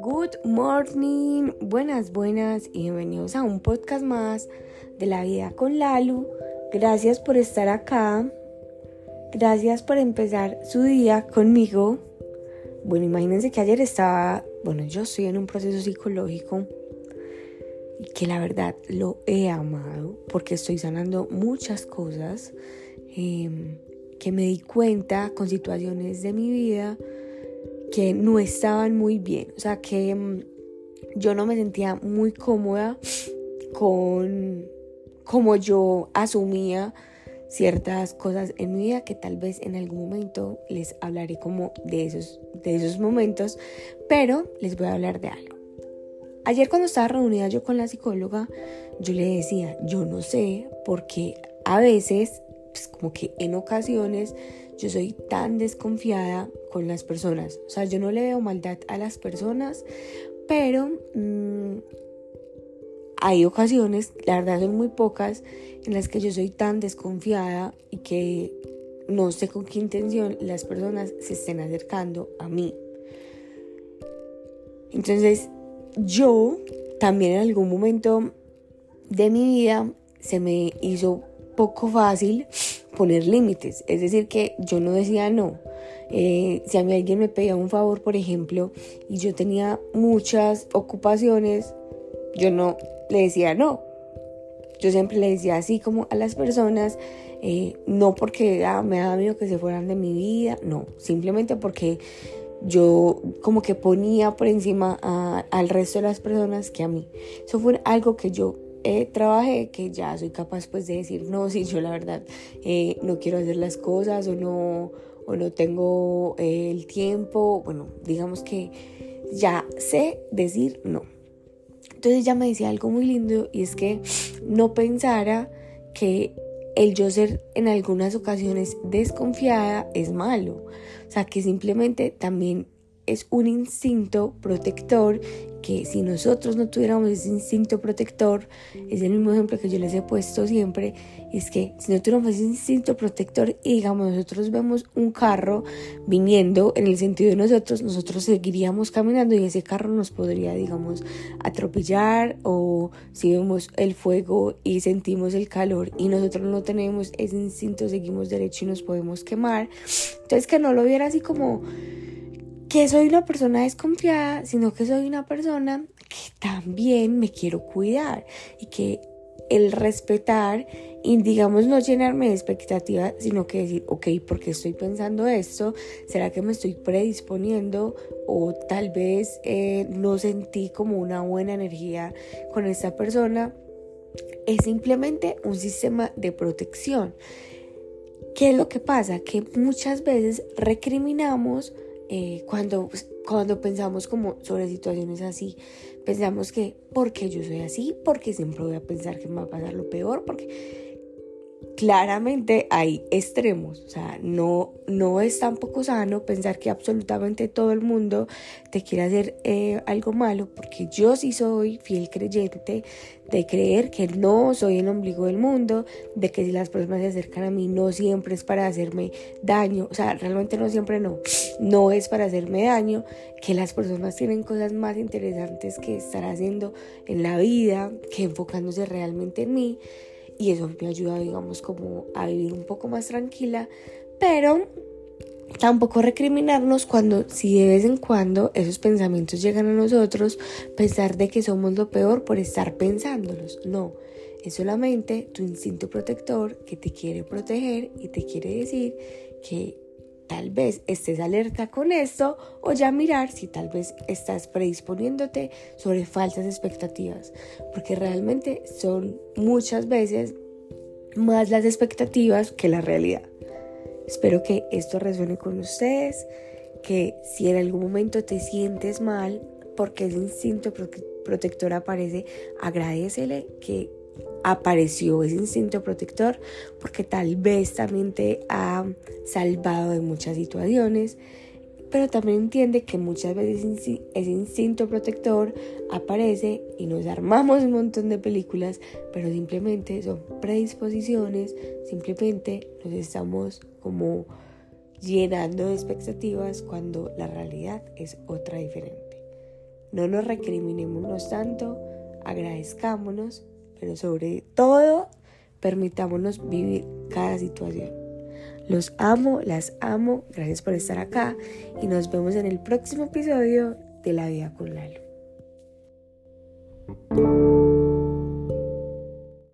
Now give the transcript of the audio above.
Good morning, buenas, buenas y bienvenidos a un podcast más de la vida con Lalu. Gracias por estar acá. Gracias por empezar su día conmigo. Bueno, imagínense que ayer estaba, bueno, yo estoy en un proceso psicológico y que la verdad lo he amado porque estoy sanando muchas cosas em, que me di cuenta con situaciones de mi vida que no estaban muy bien, o sea, que mm, yo no me sentía muy cómoda con cómo yo asumía ciertas cosas en mi vida que tal vez en algún momento les hablaré como de esos, de esos momentos, pero les voy a hablar de algo. Ayer cuando estaba reunida yo con la psicóloga, yo le decía, yo no sé, porque a veces, pues como que en ocasiones, yo soy tan desconfiada con las personas. O sea, yo no le veo maldad a las personas, pero mm, hay ocasiones, la verdad son muy pocas, en las que yo soy tan desconfiada y que no sé con qué intención las personas se estén acercando a mí. Entonces, yo también en algún momento de mi vida se me hizo poco fácil poner límites. Es decir, que yo no decía no. Eh, si a mí alguien me pedía un favor, por ejemplo, y yo tenía muchas ocupaciones, yo no le decía no. Yo siempre le decía así como a las personas, eh, no porque ah, me daba miedo que se fueran de mi vida, no, simplemente porque yo como que ponía por encima al resto de las personas que a mí. Eso fue algo que yo eh, trabajé, que ya soy capaz pues de decir, no, si yo la verdad eh, no quiero hacer las cosas o no, o no tengo el tiempo, bueno, digamos que ya sé decir no. Entonces ella me decía algo muy lindo y es que no pensara que el yo ser en algunas ocasiones desconfiada es malo. O sea, que simplemente también es un instinto protector que si nosotros no tuviéramos ese instinto protector, es el mismo ejemplo que yo les he puesto siempre, es que si no tuviéramos ese instinto protector y digamos nosotros vemos un carro viniendo en el sentido de nosotros, nosotros seguiríamos caminando y ese carro nos podría, digamos, atropellar o si vemos el fuego y sentimos el calor y nosotros no tenemos ese instinto, seguimos derecho y nos podemos quemar. Entonces que no lo viera así como que soy una persona desconfiada, sino que soy una persona que también me quiero cuidar y que el respetar y digamos no llenarme de expectativas, sino que decir, ok, ¿por qué estoy pensando esto? ¿Será que me estoy predisponiendo o tal vez eh, no sentí como una buena energía con esta persona? Es simplemente un sistema de protección. ¿Qué es lo que pasa? Que muchas veces recriminamos eh, cuando, cuando pensamos como sobre situaciones así, pensamos que porque yo soy así, porque siempre voy a pensar que me va a pasar lo peor, porque claramente hay extremos, o sea, no, no es tampoco sano pensar que absolutamente todo el mundo te quiere hacer eh, algo malo, porque yo sí soy fiel creyente de creer que no soy el ombligo del mundo, de que si las personas se acercan a mí no siempre es para hacerme daño, o sea, realmente no siempre no, no es para hacerme daño, que las personas tienen cosas más interesantes que estar haciendo en la vida, que enfocándose realmente en mí y eso me ayuda, digamos, como a vivir un poco más tranquila, pero tampoco recriminarnos cuando, si de vez en cuando esos pensamientos llegan a nosotros, pensar de que somos lo peor por estar pensándolos. No, es solamente tu instinto protector que te quiere proteger y te quiere decir que tal vez estés alerta con esto o ya mirar si tal vez estás predisponiéndote sobre falsas expectativas, porque realmente son muchas veces más las expectativas que la realidad. Espero que esto resuene con ustedes, que si en algún momento te sientes mal porque ese instinto protector aparece, agradecele que apareció ese instinto protector porque tal vez también te ha salvado de muchas situaciones, pero también entiende que muchas veces ese instinto protector aparece y nos armamos un montón de películas, pero simplemente son predisposiciones, simplemente nos estamos como llenando de expectativas cuando la realidad es otra diferente. No nos recriminémonos tanto, agradezcámonos, pero sobre todo permitámonos vivir cada situación. Los amo, las amo, gracias por estar acá y nos vemos en el próximo episodio de La Vida con Lalo.